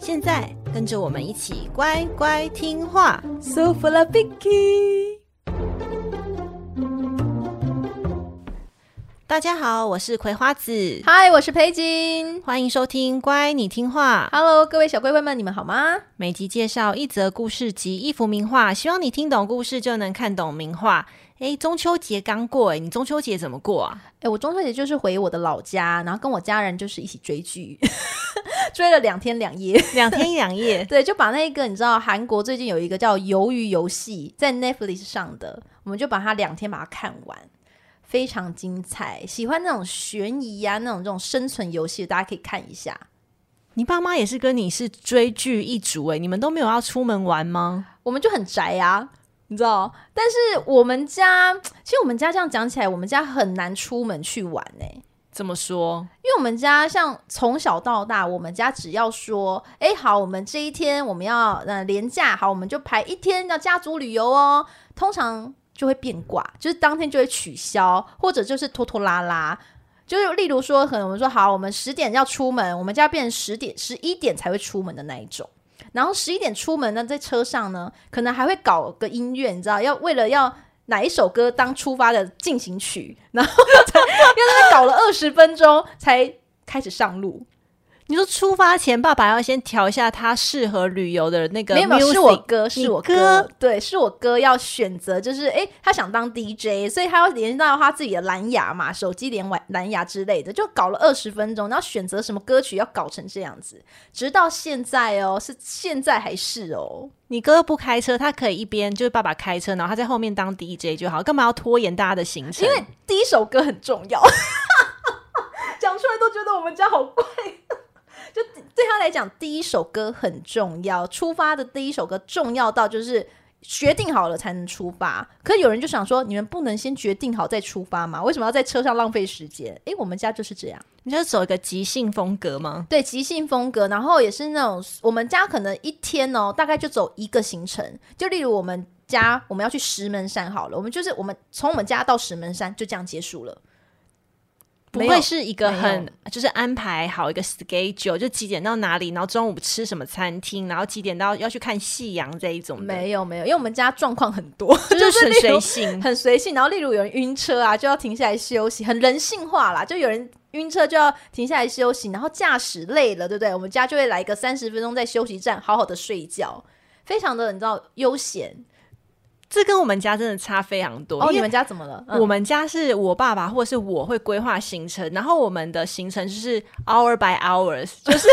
现在跟着我们一起乖乖听话。So full of Vicky。大家好，我是葵花子。嗨，我是裴金。欢迎收听《乖，你听话》。Hello，各位小乖乖们，你们好吗？每集介绍一则故事及一幅名画，希望你听懂故事就能看懂名画。哎，中秋节刚过，哎，你中秋节怎么过啊？哎，我中秋节就是回我的老家，然后跟我家人就是一起追剧，追了两天两夜，两天两夜。对，就把那个你知道韩国最近有一个叫《鱿鱼游戏》在 Netflix 上的，我们就把它两天把它看完，非常精彩。喜欢那种悬疑啊，那种这种生存游戏，大家可以看一下。你爸妈也是跟你是追剧一族哎，你们都没有要出门玩吗？我们就很宅啊。你知道，但是我们家其实我们家这样讲起来，我们家很难出门去玩呢。怎么说？因为我们家像从小到大，我们家只要说，哎，好，我们这一天我们要呃连假，好，我们就排一天要家族旅游哦。通常就会变卦，就是当天就会取消，或者就是拖拖拉拉。就是例如说，可能我们说好，我们十点要出门，我们家变成十点、十一点才会出门的那一种。然后十一点出门呢，在车上呢，可能还会搞个音乐，你知道，要为了要哪一首歌当出发的进行曲，然后才要 在那搞了二十分钟才开始上路。你说出发前，爸爸要先调一下他适合旅游的那个 music，没有，是我哥，是我哥，哥对，是我哥要选择，就是哎，他想当 DJ，所以他要连到他自己的蓝牙嘛，手机连完蓝牙之类的，就搞了二十分钟，然后选择什么歌曲要搞成这样子，直到现在哦，是现在还是哦？你哥不开车，他可以一边就是爸爸开车，然后他在后面当 DJ 就好，干嘛要拖延大家的行程？因为第一首歌很重要，讲出来都觉得我们家好怪。就对他来讲，第一首歌很重要。出发的第一首歌重要到就是决定好了才能出发。可有人就想说，你们不能先决定好再出发吗？为什么要在车上浪费时间？诶，我们家就是这样。你就走一个即兴风格吗？对，即兴风格。然后也是那种我们家可能一天哦，大概就走一个行程。就例如我们家我们要去石门山好了，我们就是我们从我们家到石门山就这样结束了。不会是一个很就是安排好一个 schedule，就几点到哪里，然后中午吃什么餐厅，然后几点到要去看夕阳这一种。没有没有，因为我们家状况很多，就是很随性，很随性。然后例如有人晕车啊，就要停下来休息，很人性化啦。就有人晕车就要停下来休息，然后驾驶累了，对不对？我们家就会来个三十分钟在休息站好好的睡觉，非常的你知道悠闲。这跟我们家真的差非常多。哦，你们家怎么了？我们家是我爸爸或者是我会规划行程，然后我们的行程就是 hour by hours，就是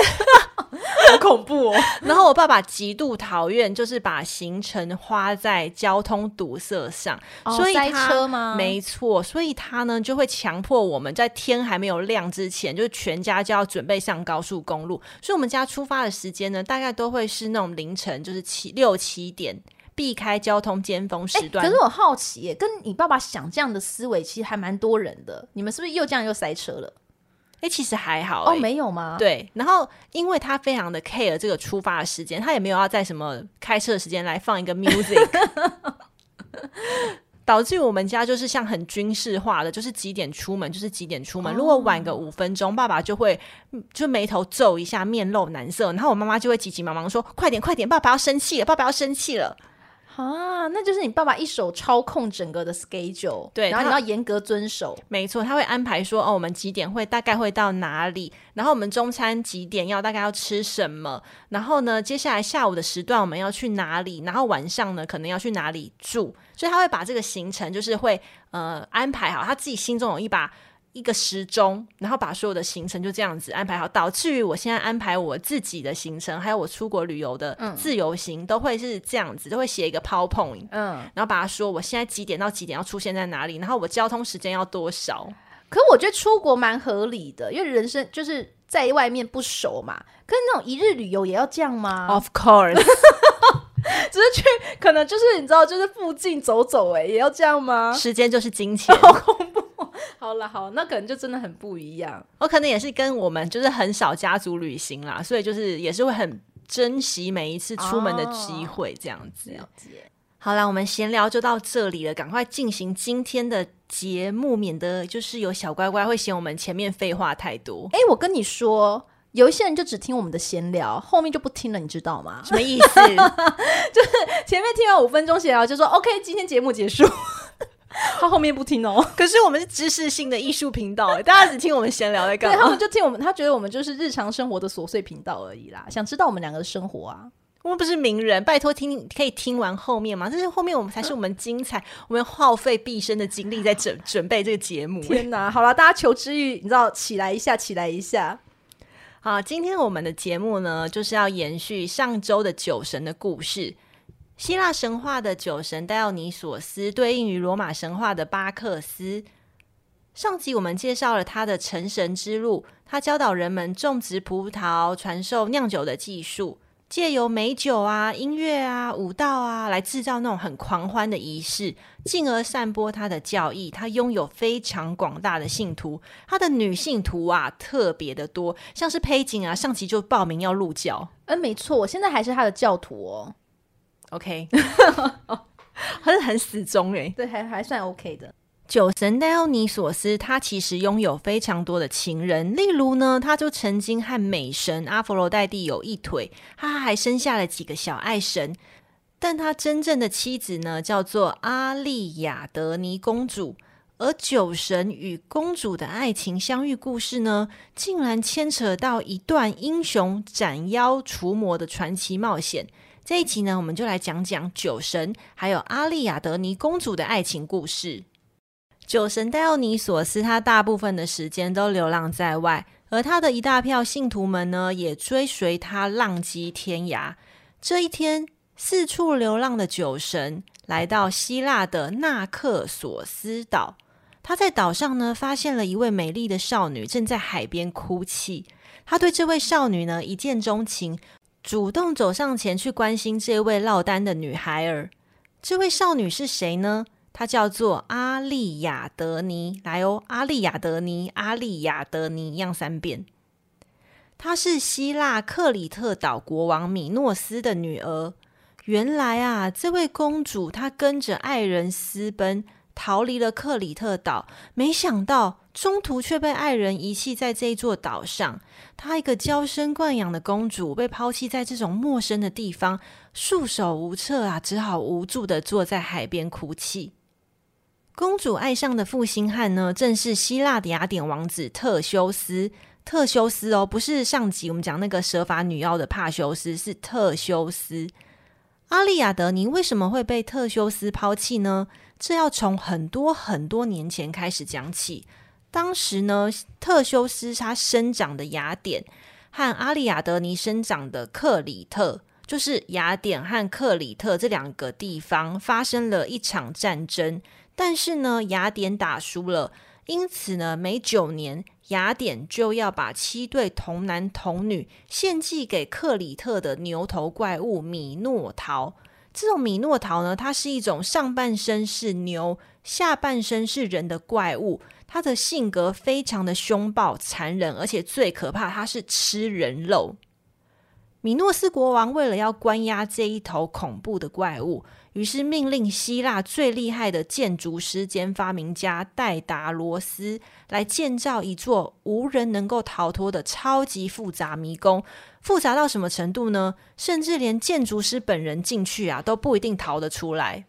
好恐怖哦。然后我爸爸极度讨厌，就是把行程花在交通堵塞上，哦、所以塞车吗？没错，所以他呢就会强迫我们在天还没有亮之前，就是全家就要准备上高速公路。所以我们家出发的时间呢，大概都会是那种凌晨，就是七六七点。避开交通尖峰时段。可是我好奇耶，跟你爸爸想这样的思维，其实还蛮多人的。你们是不是又这样又塞车了？哎，其实还好。哦，没有吗？对。然后，因为他非常的 care 这个出发的时间，他也没有要在什么开车的时间来放一个 music，导致我们家就是像很军事化的，就是几点出门就是几点出门。哦、如果晚个五分钟，爸爸就会就眉头皱一下，面露难色。然后我妈妈就会急急忙忙说：“快点，快点，爸爸要生气了，爸爸要生气了。”啊，那就是你爸爸一手操控整个的 schedule，对，然后你要严格遵守。没错，他会安排说，哦，我们几点会大概会到哪里，然后我们中餐几点要大概要吃什么，然后呢，接下来下午的时段我们要去哪里，然后晚上呢可能要去哪里住，所以他会把这个行程就是会呃安排好，他自己心中有一把。一个时钟，然后把所有的行程就这样子安排好，导致于我现在安排我自己的行程，还有我出国旅游的自由行，嗯、都会是这样子，都会写一个 PowerPoint，嗯，然后把它说我现在几点到几点要出现在哪里，然后我交通时间要多少。可我觉得出国蛮合理的，因为人生就是在外面不熟嘛。可是那种一日旅游也要这样吗？Of course。只是去可能就是你知道，就是附近走走，哎，也要这样吗？时间就是金钱，好恐怖。好了，好，那可能就真的很不一样。我可能也是跟我们就是很少家族旅行啦，所以就是也是会很珍惜每一次出门的机会，这样子。了解。好啦，我们闲聊就到这里了，赶快进行今天的节目，免得就是有小乖乖会嫌我们前面废话太多。哎，我跟你说，有一些人就只听我们的闲聊，后面就不听了，你知道吗？什么意思？就是前面听完五分钟闲聊，就说 OK，今天节目结束。他后面不听哦。可是我们是知识性的艺术频道，大家只听我们闲聊在干嘛？他们就听我们，他觉得我们就是日常生活的琐碎频道而已啦，想知道我们两个的生活啊。我们不是名人，拜托听可以听完后面吗？但是后面我们才是我们精彩，我们耗费毕生的精力在准 准备这个节目。天哪，好了，大家求知欲，你知道，起来一下，起来一下。好，今天我们的节目呢，就是要延续上周的酒神的故事。希腊神话的酒神戴奥尼索斯对应于罗马神话的巴克斯。上集我们介绍了他的成神之路，他教导人们种植葡萄，传授酿酒的技术。借由美酒啊、音乐啊、舞蹈啊，来制造那种很狂欢的仪式，进而散播他的教义。他拥有非常广大的信徒，他的女信徒啊特别的多，像是佩锦啊，上集就报名要入教。嗯，没错，我现在还是他的教徒哦。OK，他是很死忠诶，对，还还算 OK 的。酒神戴奥尼索斯，他其实拥有非常多的情人，例如呢，他就曾经和美神阿佛罗代蒂有一腿，他还生下了几个小爱神。但他真正的妻子呢，叫做阿丽亚德尼公主。而酒神与公主的爱情相遇故事呢，竟然牵扯到一段英雄斩妖除魔的传奇冒险。这一集呢，我们就来讲讲酒神还有阿丽亚德尼公主的爱情故事。酒神戴奥尼索斯，他大部分的时间都流浪在外，而他的一大票信徒们呢，也追随他浪迹天涯。这一天，四处流浪的酒神来到希腊的纳克索斯岛，他在岛上呢，发现了一位美丽的少女正在海边哭泣。他对这位少女呢，一见钟情，主动走上前去关心这位落单的女孩儿。这位少女是谁呢？她叫做阿利亚德尼，来哦，阿利亚德尼，阿利亚德尼，一样三遍。她是希腊克里特岛国王米诺斯的女儿。原来啊，这位公主她跟着爱人私奔，逃离了克里特岛，没想到中途却被爱人遗弃在这座岛上。她一个娇生惯养的公主，被抛弃在这种陌生的地方，束手无策啊，只好无助地坐在海边哭泣。公主爱上的负心汉呢，正是希腊的雅典王子特修斯。特修斯哦，不是上集我们讲那个蛇发女妖的帕修斯，是特修斯。阿利亚德尼为什么会被特修斯抛弃呢？这要从很多很多年前开始讲起。当时呢，特修斯他生长的雅典和阿利亚德尼生长的克里特，就是雅典和克里特这两个地方发生了一场战争。但是呢，雅典打输了，因此呢，每九年雅典就要把七对童男童女献祭给克里特的牛头怪物米诺陶。这种米诺陶呢，它是一种上半身是牛、下半身是人的怪物。它的性格非常的凶暴、残忍，而且最可怕，它是吃人肉。米诺斯国王为了要关押这一头恐怖的怪物。于是命令希腊最厉害的建筑师兼发明家戴达罗斯来建造一座无人能够逃脱的超级复杂迷宫。复杂到什么程度呢？甚至连建筑师本人进去啊都不一定逃得出来。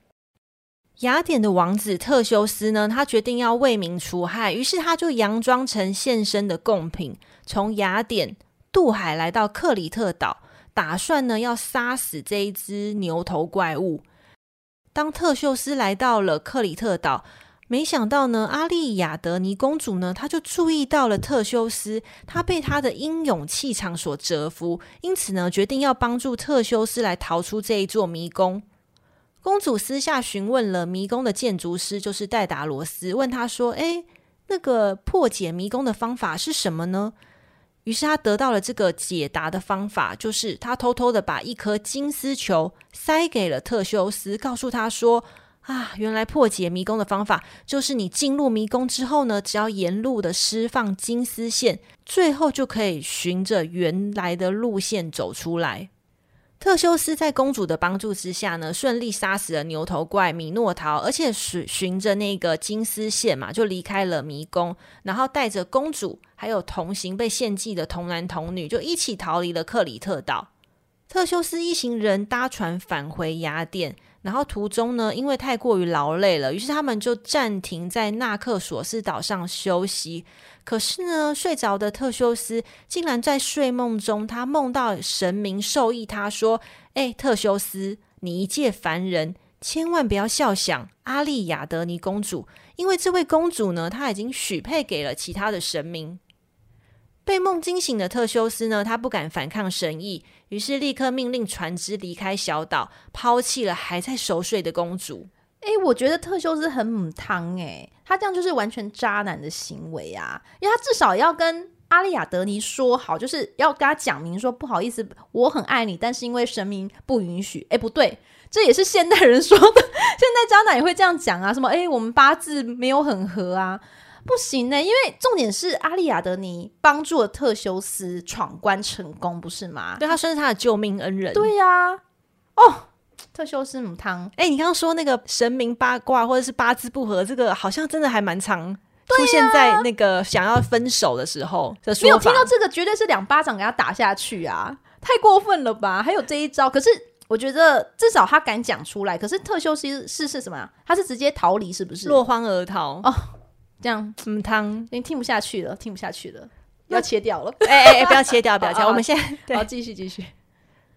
雅典的王子特修斯呢，他决定要为民除害，于是他就佯装成献身的贡品，从雅典渡海来到克里特岛，打算呢要杀死这一只牛头怪物。当特修斯来到了克里特岛，没想到呢，阿利亚德尼公主呢，她就注意到了特修斯，她被他的英勇气场所折服，因此呢，决定要帮助特修斯来逃出这一座迷宫。公主私下询问了迷宫的建筑师，就是戴达罗斯，问他说：“诶，那个破解迷宫的方法是什么呢？”于是他得到了这个解答的方法，就是他偷偷的把一颗金丝球塞给了特修斯，告诉他说：“啊，原来破解迷宫的方法就是你进入迷宫之后呢，只要沿路的释放金丝线，最后就可以循着原来的路线走出来。”特修斯在公主的帮助之下呢，顺利杀死了牛头怪米诺陶，而且随循着那个金丝线嘛，就离开了迷宫，然后带着公主还有同行被献祭的童男童女，就一起逃离了克里特岛。特修斯一行人搭船返回雅典。然后途中呢，因为太过于劳累了，于是他们就暂停在纳克索斯岛上休息。可是呢，睡着的特修斯竟然在睡梦中，他梦到神明授意他说：“哎，特修斯，你一介凡人，千万不要笑想阿丽亚德尼公主，因为这位公主呢，她已经许配给了其他的神明。”被梦惊醒的特修斯呢，他不敢反抗神意，于是立刻命令船只离开小岛，抛弃了还在熟睡的公主。哎，我觉得特修斯很母汤哎，他这样就是完全渣男的行为啊！因为他至少要跟阿丽亚德尼说好，就是要跟他讲明说不好意思，我很爱你，但是因为神明不允许。哎，不对，这也是现代人说的，现代渣男也会这样讲啊，什么哎，我们八字没有很合啊。不行呢，因为重点是阿丽亚德尼帮助了特修斯闯关成功，不是吗？对，他算是他的救命恩人。对呀、啊，哦，特修斯母汤。哎，你刚刚说那个神明八卦或者是八字不合，这个好像真的还蛮常出现在那个想要分手的时候的说法。没有听到这个，绝对是两巴掌给他打下去啊！太过分了吧？还有这一招，可是我觉得至少他敢讲出来。可是特修斯是是什么？他是直接逃离，是不是？落荒而逃哦。这样嗯，汤已经听不下去了，听不下去了，要切掉了。哎哎哎，不要切掉，不要切 掉。我们现在好继续继续。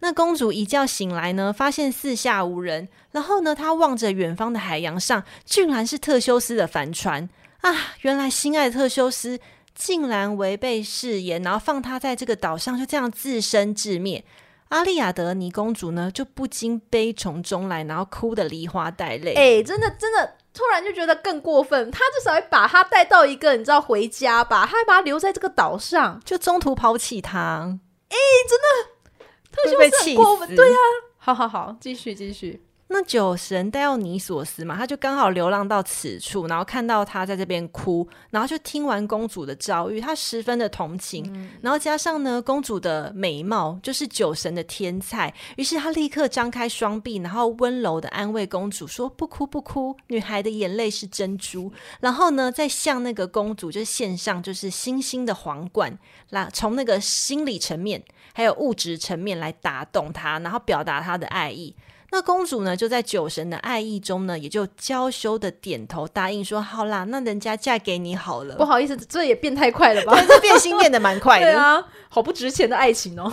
那公主一觉醒来呢，发现四下无人，然后呢，她望着远方的海洋上，竟然是特修斯的帆船啊！原来心爱的特修斯竟然违背誓言，然后放她在这个岛上，就这样自生自灭。阿丽亚德尼公主呢，就不禁悲从中来，然后哭得梨花带泪。哎、欸，真的真的。突然就觉得更过分，他至少会把他带到一个你知道回家吧，他还把他留在这个岛上，就中途抛弃他。哎、欸，真的，他就是很过分，对呀、啊，好好好，继续继续。那酒神戴奥尼索斯嘛，他就刚好流浪到此处，然后看到他在这边哭，然后就听完公主的遭遇，他十分的同情，嗯、然后加上呢，公主的美貌就是酒神的天菜，于是他立刻张开双臂，然后温柔的安慰公主说：“不哭不哭，女孩的眼泪是珍珠。”然后呢，再向那个公主就献上就是星星的皇冠，来从那个心理层面还有物质层面来打动她，然后表达她的爱意。那公主呢，就在酒神的爱意中呢，也就娇羞的点头答应说：“好啦，那人家嫁给你好了。”不好意思，这也变太快了吧？这变心变得蛮快的。对啊，好不值钱的爱情哦。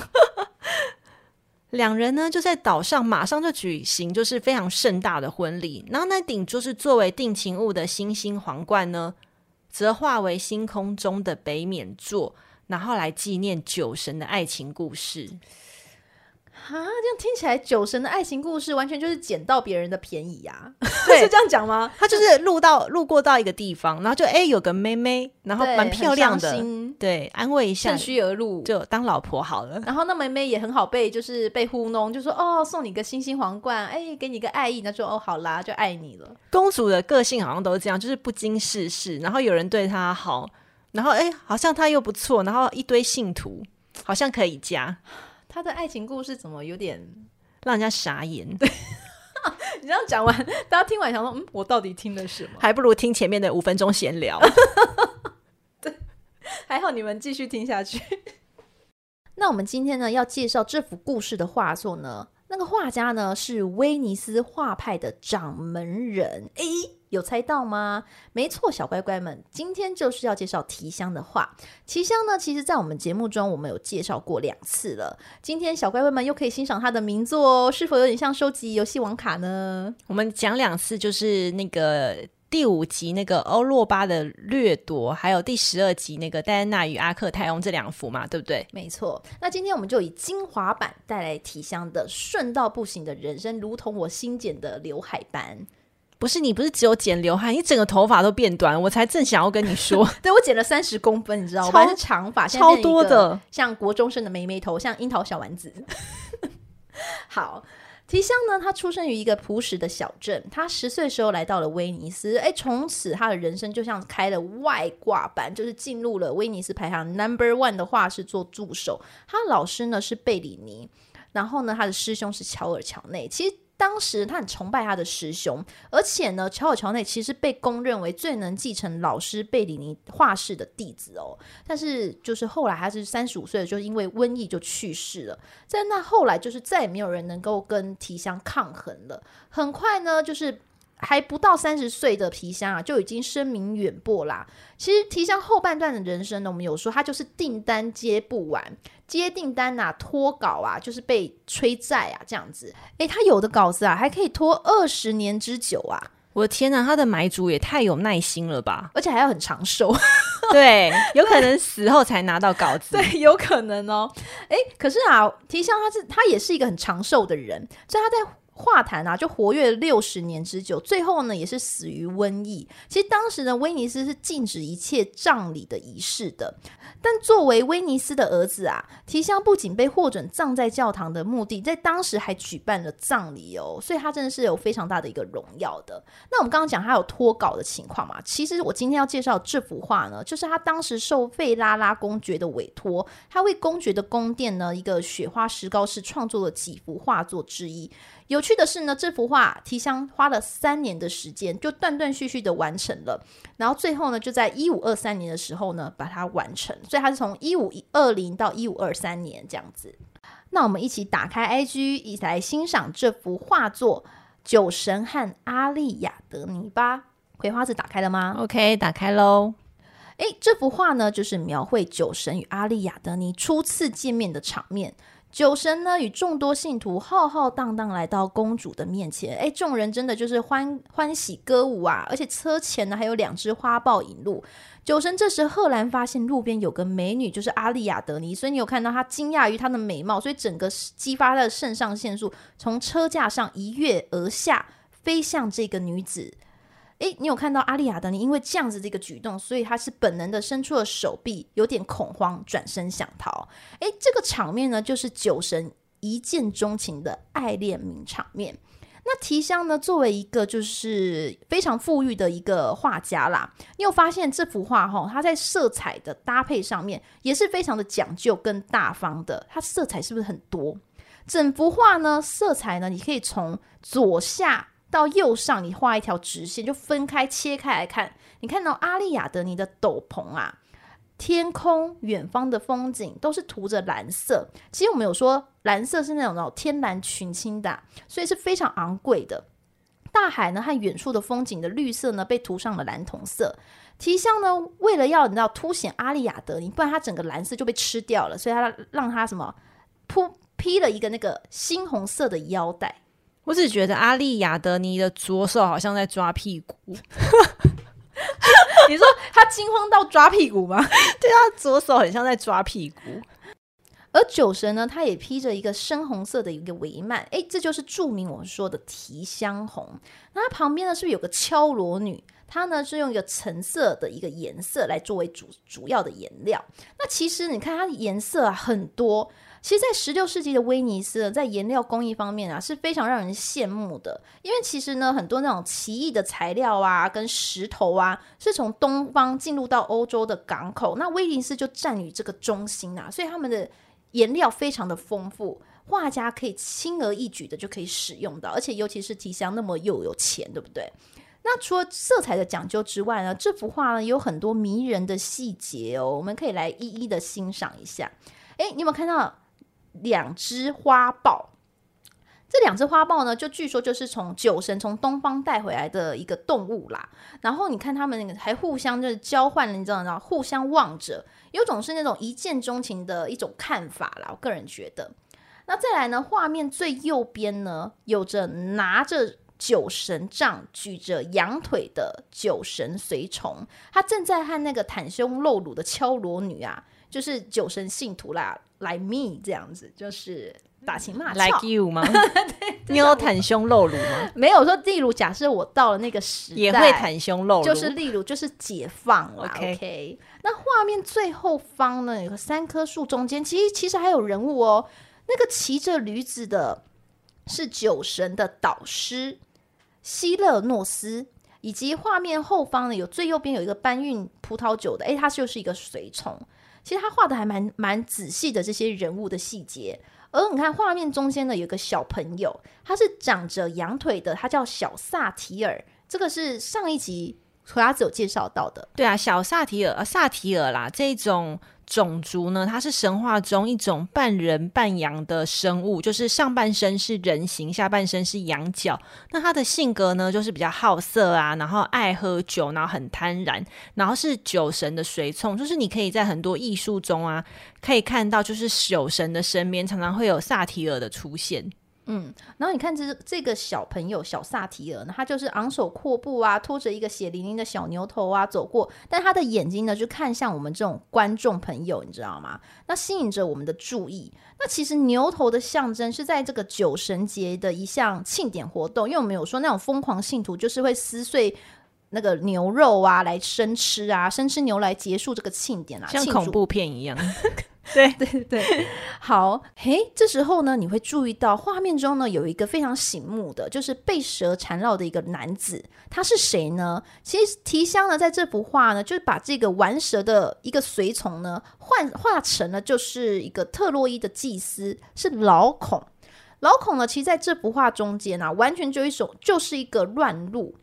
两人呢，就在岛上马上就举行，就是非常盛大的婚礼。然后那顶就是作为定情物的星星皇冠呢，则化为星空中的北冕座，然后来纪念酒神的爱情故事。啊，这样听起来，酒神的爱情故事完全就是捡到别人的便宜呀、啊？是这样讲吗？他就是路到路过到一个地方，然后就哎、欸、有个妹妹，然后蛮漂亮的，对，安慰一下，趁虚而入，就当老婆好了。然后那妹妹也很好被，就是被糊弄，就说哦，送你个星星皇冠，哎、欸，给你个爱意，那就哦好啦，就爱你了。公主的个性好像都是这样，就是不经世事，然后有人对她好，然后哎、欸，好像她又不错，然后一堆信徒，好像可以嫁。他的爱情故事怎么有点让人家傻眼？对，你这样讲完，大家听完想说：“嗯，我到底听了什么？”还不如听前面的五分钟闲聊。对，还好你们继续听下去。那我们今天呢，要介绍这幅故事的画作呢，那个画家呢是威尼斯画派的掌门人。诶。有猜到吗？没错，小乖乖们，今天就是要介绍提香的话。提香呢，其实在我们节目中我们有介绍过两次了。今天小乖乖们又可以欣赏他的名作哦，是否有点像收集游戏王卡呢？我们讲两次，就是那个第五集那个欧洛巴的掠夺，还有第十二集那个戴安娜与阿克泰翁这两幅嘛，对不对？没错。那今天我们就以精华版带来提香的顺到不行的人生，如同我新剪的刘海般。不是你不是只有剪刘海，你整个头发都变短，我才正想要跟你说，对我剪了三十公分，你知道吗？超是长发，超多的，像国中生的妹妹头，像樱桃小丸子。好。提香呢，他出生于一个朴实的小镇。他十岁时候来到了威尼斯，哎，从此他的人生就像开了外挂般，就是进入了威尼斯排行 number one 的画室做助手。他老师呢是贝里尼，然后呢他的师兄是乔尔乔内。其实。当时他很崇拜他的师兄，而且呢，乔尔乔内其实被公认为最能继承老师贝里尼画室的弟子哦。但是就是后来他是三十五岁，就因为瘟疫就去世了。在那后来，就是再也没有人能够跟提香抗衡了。很快呢，就是。还不到三十岁的提香啊，就已经声名远播啦。其实提香后半段的人生呢，我们有说他就是订单接不完，接订单啊，拖稿啊，就是被催债啊，这样子。诶，他有的稿子啊，还可以拖二十年之久啊！我的天呐，他的买主也太有耐心了吧！而且还要很长寿，对，有可能死后才拿到稿子，对，有可能哦。诶，可是啊，提香他是他也是一个很长寿的人，所以他在。画坛啊，就活跃六十年之久，最后呢也是死于瘟疫。其实当时呢威尼斯是禁止一切葬礼的仪式的，但作为威尼斯的儿子啊，提香不仅被获准葬在教堂的墓地，在当时还举办了葬礼哦，所以他真的是有非常大的一个荣耀的。那我们刚刚讲他有脱稿的情况嘛，其实我今天要介绍这幅画呢，就是他当时受费拉拉公爵的委托，他为公爵的宫殿呢一个雪花石膏室创作了几幅画作之一。有趣的是呢，这幅画提香花了三年的时间，就断断续续的完成了，然后最后呢，就在一五二三年的时候呢，把它完成。所以它是从一五二零到一五二三年这样子。那我们一起打开 IG，一起来欣赏这幅画作《酒神和阿丽亚德尼》吧。葵花子打开了吗？OK，打开喽。诶，这幅画呢，就是描绘酒神与阿丽亚德尼初次见面的场面。酒神呢，与众多信徒浩浩荡荡来到公主的面前，哎，众人真的就是欢欢喜歌舞啊！而且车前呢还有两只花豹引路。酒神这时赫然发现路边有个美女，就是阿丽亚德尼，所以你有看到他惊讶于她的美貌，所以整个激发他的肾上腺素，从车架上一跃而下，飞向这个女子。诶，你有看到阿丽亚德尼因为这样子的一个举动，所以他是本能的伸出了手臂，有点恐慌，转身想逃。诶，这个场面呢，就是酒神一见钟情的爱恋名场面。那提香呢，作为一个就是非常富裕的一个画家啦，你有发现这幅画哈，它在色彩的搭配上面也是非常的讲究跟大方的。它色彩是不是很多？整幅画呢，色彩呢，你可以从左下。到右上，你画一条直线，就分开切开来看。你看到阿丽亚德尼的斗篷啊，天空、远方的风景都是涂着蓝色。其实我们有说，蓝色是那种那种天蓝群青的，所以是非常昂贵的。大海呢和远处的风景的绿色呢，被涂上了蓝铜色。提香呢，为了要你知道凸显阿丽亚德尼，不然它整个蓝色就被吃掉了，所以它让它什么铺披了一个那个猩红色的腰带。我只觉得阿丽亚德尼的左手好像在抓屁股，你说他惊慌到抓屁股吗？对啊，左手很像在抓屁股。而酒神呢，他也披着一个深红色的一个帷幔，哎，这就是著名我们说的提香红。那它旁边呢，是不是有个敲锣女？它呢是用一个橙色的一个颜色来作为主主要的颜料。那其实你看它的颜色啊很多。其实，在十六世纪的威尼斯，在颜料工艺方面啊，是非常让人羡慕的。因为其实呢，很多那种奇异的材料啊，跟石头啊，是从东方进入到欧洲的港口，那威尼斯就占于这个中心啊，所以他们的颜料非常的丰富，画家可以轻而易举的就可以使用到，而且尤其是提香那么又有钱，对不对？那除了色彩的讲究之外呢，这幅画呢有很多迷人的细节哦，我们可以来一一的欣赏一下。诶，你有没有看到？两只花豹，这两只花豹呢，就据说就是从酒神从东方带回来的一个动物啦。然后你看他们那个还互相就是交换了，你知道吗？互相望着，有种是那种一见钟情的一种看法啦。我个人觉得，那再来呢，画面最右边呢，有着拿着酒神杖、举着羊腿的酒神随从，他正在和那个袒胸露乳的敲锣女啊，就是酒神信徒啦。Like me 这样子，就是打情骂俏，like you 吗？你有袒胸露乳吗？没有说，例如假设我到了那个时代，也会袒胸露乳，就是例如就是解放了。Okay. OK，那画面最后方呢，有个三棵树中间，其实其实还有人物哦。那个骑着驴子的是酒神的导师希勒诺斯。以及画面后方呢，有最右边有一个搬运葡萄酒的，诶，他就是一个随从。其实他画的还蛮蛮仔细的，这些人物的细节。而你看画面中间呢，有个小朋友，他是长着羊腿的，他叫小萨提尔。这个是上一集和阿子有介绍到的。对啊，小萨提尔，啊，萨提尔啦，这种。种族呢，它是神话中一种半人半羊的生物，就是上半身是人形，下半身是羊角。那它的性格呢，就是比较好色啊，然后爱喝酒，然后很贪婪，然后是酒神的随从。就是你可以在很多艺术中啊，可以看到，就是酒神的身边常常会有萨提尔的出现。嗯，然后你看这这个小朋友小萨提尔呢，他就是昂首阔步啊，拖着一个血淋淋的小牛头啊走过，但他的眼睛呢就看向我们这种观众朋友，你知道吗？那吸引着我们的注意。那其实牛头的象征是在这个酒神节的一项庆典活动，因为我们有说那种疯狂信徒就是会撕碎那个牛肉啊来生吃啊，生吃牛来结束这个庆典啊，像恐怖片一样。对对对，好，嘿，这时候呢，你会注意到画面中呢有一个非常醒目的，就是被蛇缠绕的一个男子，他是谁呢？其实提香呢在这幅画呢，就是把这个玩蛇的一个随从呢幻化成了就是一个特洛伊的祭司，是老孔。老孔呢，其实在这幅画中间啊，完全就一种就是一个乱入。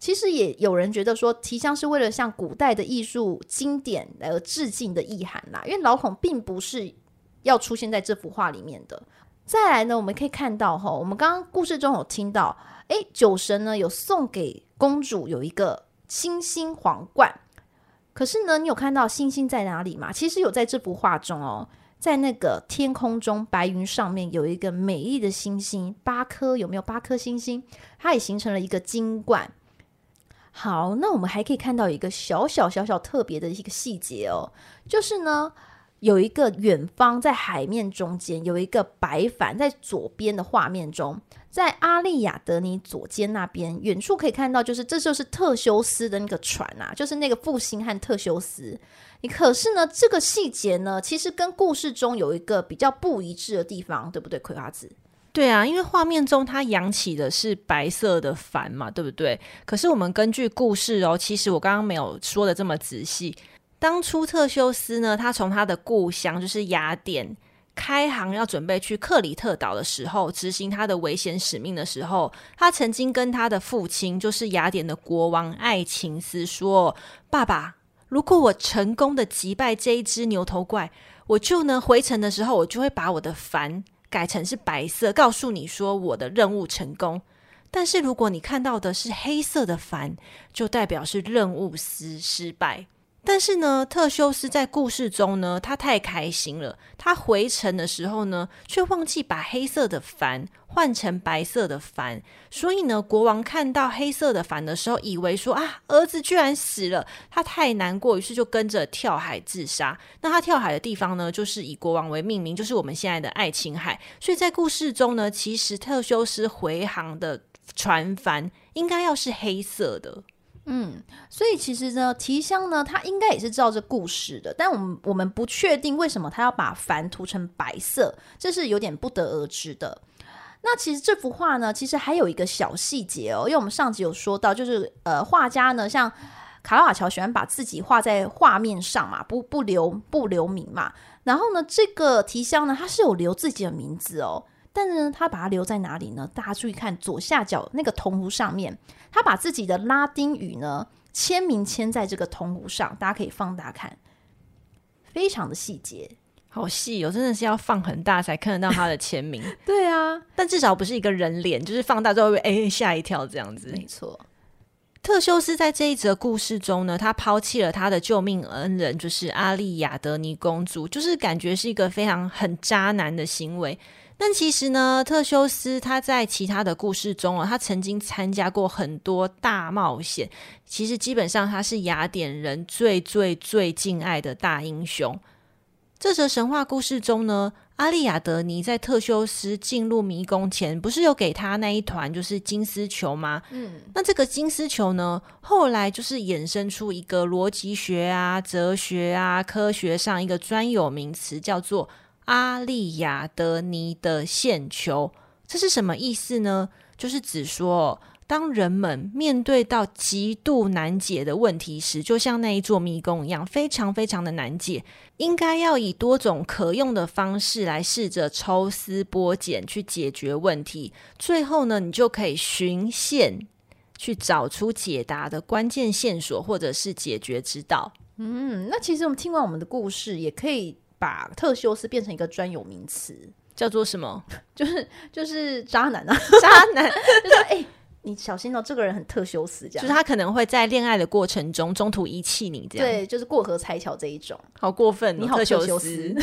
其实也有人觉得说，提香是为了向古代的艺术经典而致敬的意涵啦。因为老孔并不是要出现在这幅画里面的。再来呢，我们可以看到哈，我们刚刚故事中有听到，诶，酒神呢有送给公主有一个星星皇冠。可是呢，你有看到星星在哪里吗？其实有在这幅画中哦，在那个天空中白云上面有一个美丽的星星，八颗有没有？八颗星星，它也形成了一个金冠。好，那我们还可以看到一个小小小小特别的一个细节哦，就是呢，有一个远方在海面中间有一个白帆，在左边的画面中，在阿利亚德尼左肩那边，远处可以看到，就是这就是特修斯的那个船啊，就是那个复兴和特修斯。你可是呢，这个细节呢，其实跟故事中有一个比较不一致的地方，对不对，葵花子？对啊，因为画面中他扬起的是白色的帆嘛，对不对？可是我们根据故事哦，其实我刚刚没有说的这么仔细。当初特修斯呢，他从他的故乡就是雅典开航，要准备去克里特岛的时候，执行他的危险使命的时候，他曾经跟他的父亲，就是雅典的国王爱琴斯说：“爸爸，如果我成功的击败这一只牛头怪，我就呢回程的时候，我就会把我的帆。”改成是白色，告诉你说我的任务成功。但是如果你看到的是黑色的帆，就代表是任务失失败。但是呢，特修斯在故事中呢，他太开心了。他回程的时候呢，却忘记把黑色的帆换成白色的帆。所以呢，国王看到黑色的帆的时候，以为说啊，儿子居然死了，他太难过，于是就跟着跳海自杀。那他跳海的地方呢，就是以国王为命名，就是我们现在的爱琴海。所以在故事中呢，其实特修斯回航的船帆应该要是黑色的。嗯，所以其实呢，提香呢，他应该也是知道这故事的，但我们我们不确定为什么他要把帆涂成白色，这是有点不得而知的。那其实这幅画呢，其实还有一个小细节哦，因为我们上集有说到，就是呃，画家呢，像卡拉瓦乔喜欢把自己画在画面上嘛，不不留不留名嘛。然后呢，这个提香呢，他是有留自己的名字哦。但是呢，他把它留在哪里呢？大家注意看左下角那个铜壶上面，他把自己的拉丁语呢签名签在这个铜壶上，大家可以放大看，非常的细节，好细哦，真的是要放很大才看得到他的签名。对啊，但至少不是一个人脸，就是放大之后会哎吓一跳这样子。没错，特修斯在这一则故事中呢，他抛弃了他的救命恩人，就是阿丽亚德尼公主，就是感觉是一个非常很渣男的行为。但其实呢，特修斯他在其他的故事中哦，他曾经参加过很多大冒险。其实基本上他是雅典人最最最敬爱的大英雄。这则神话故事中呢，阿利亚德尼在特修斯进入迷宫前，不是有给他那一团就是金丝球吗？嗯，那这个金丝球呢，后来就是衍生出一个逻辑学啊、哲学啊、科学上一个专有名词，叫做阿丽亚德尼的线球。这是什么意思呢？就是指说。当人们面对到极度难解的问题时，就像那一座迷宫一样，非常非常的难解，应该要以多种可用的方式来试着抽丝剥茧去解决问题。最后呢，你就可以循线去找出解答的关键线索，或者是解决之道。嗯，那其实我们听完我们的故事，也可以把特修斯变成一个专有名词，叫做什么？就是就是渣男啊，渣男，就说哎。欸你小心哦，这个人很特修斯，这样就是他可能会在恋爱的过程中中途遗弃你，这样对，就是过河拆桥这一种，好过分哦，你好特修斯。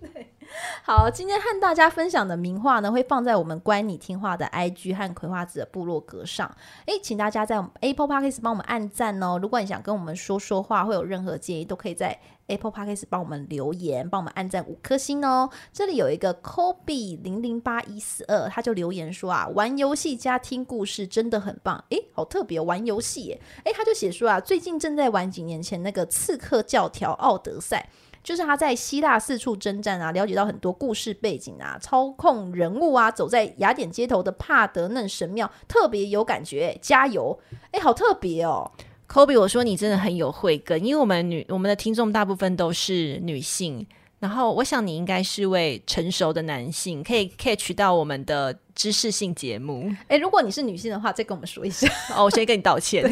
对，好，今天和大家分享的名画呢，会放在我们乖你听话的 IG 和葵花子的部落格上。诶，请大家在 Apple Podcast 帮我们按赞哦。如果你想跟我们说说话，会有任何建议，都可以在。Apple Podcast 帮我们留言，帮我们按赞五颗星哦。这里有一个 Kobe 零零八一四二，他就留言说啊，玩游戏加听故事真的很棒。诶，好特别，玩游戏耶。诶，他就写说啊，最近正在玩几年前那个刺客教条奥德赛，就是他在希腊四处征战啊，了解到很多故事背景啊，操控人物啊，走在雅典街头的帕德嫩神庙，特别有感觉。加油！诶，好特别哦。Kobe，我说你真的很有慧根，因为我们女我们的听众大部分都是女性，然后我想你应该是位成熟的男性，可以 catch 到我们的。知识性节目，哎，如果你是女性的话，再跟我们说一下哦。我先跟你道歉。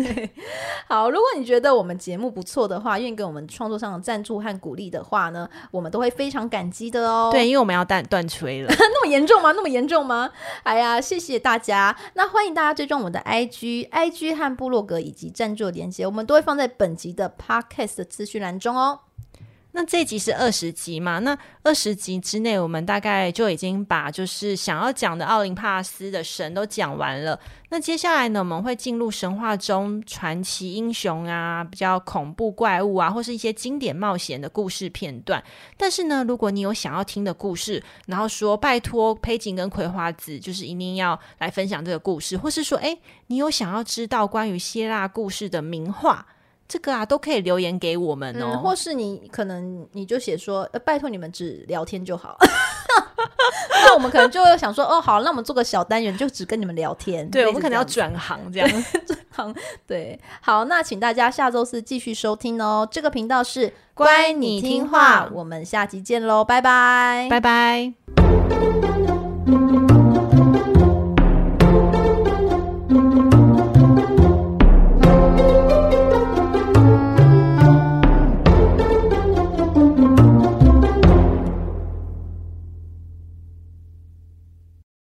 好，如果你觉得我们节目不错的话，愿意给我们创作上的赞助和鼓励的话呢，我们都会非常感激的哦。对，因为我们要断断吹了，那么严重吗？那么严重吗？哎呀，谢谢大家。那欢迎大家追踪我们的 IG、IG 和部落格以及赞助连接，我们都会放在本集的 Podcast 的资讯栏中哦。那这集是二十集嘛？那二十集之内，我们大概就已经把就是想要讲的奥林帕斯的神都讲完了。那接下来呢，我们会进入神话中传奇英雄啊，比较恐怖怪物啊，或是一些经典冒险的故事片段。但是呢，如果你有想要听的故事，然后说拜托佩锦跟葵花子，就是一定要来分享这个故事，或是说，诶，你有想要知道关于希腊故事的名画。这个啊，都可以留言给我们哦，嗯、或是你可能你就写说，呃，拜托你们只聊天就好。那我们可能就会想说，哦，好，那我们做个小单元，就只跟你们聊天。对，我们可能要转行这样，转行。对，好，那请大家下周四继续收听哦。这个频道是乖你听话，我们下集见喽，拜拜，拜拜。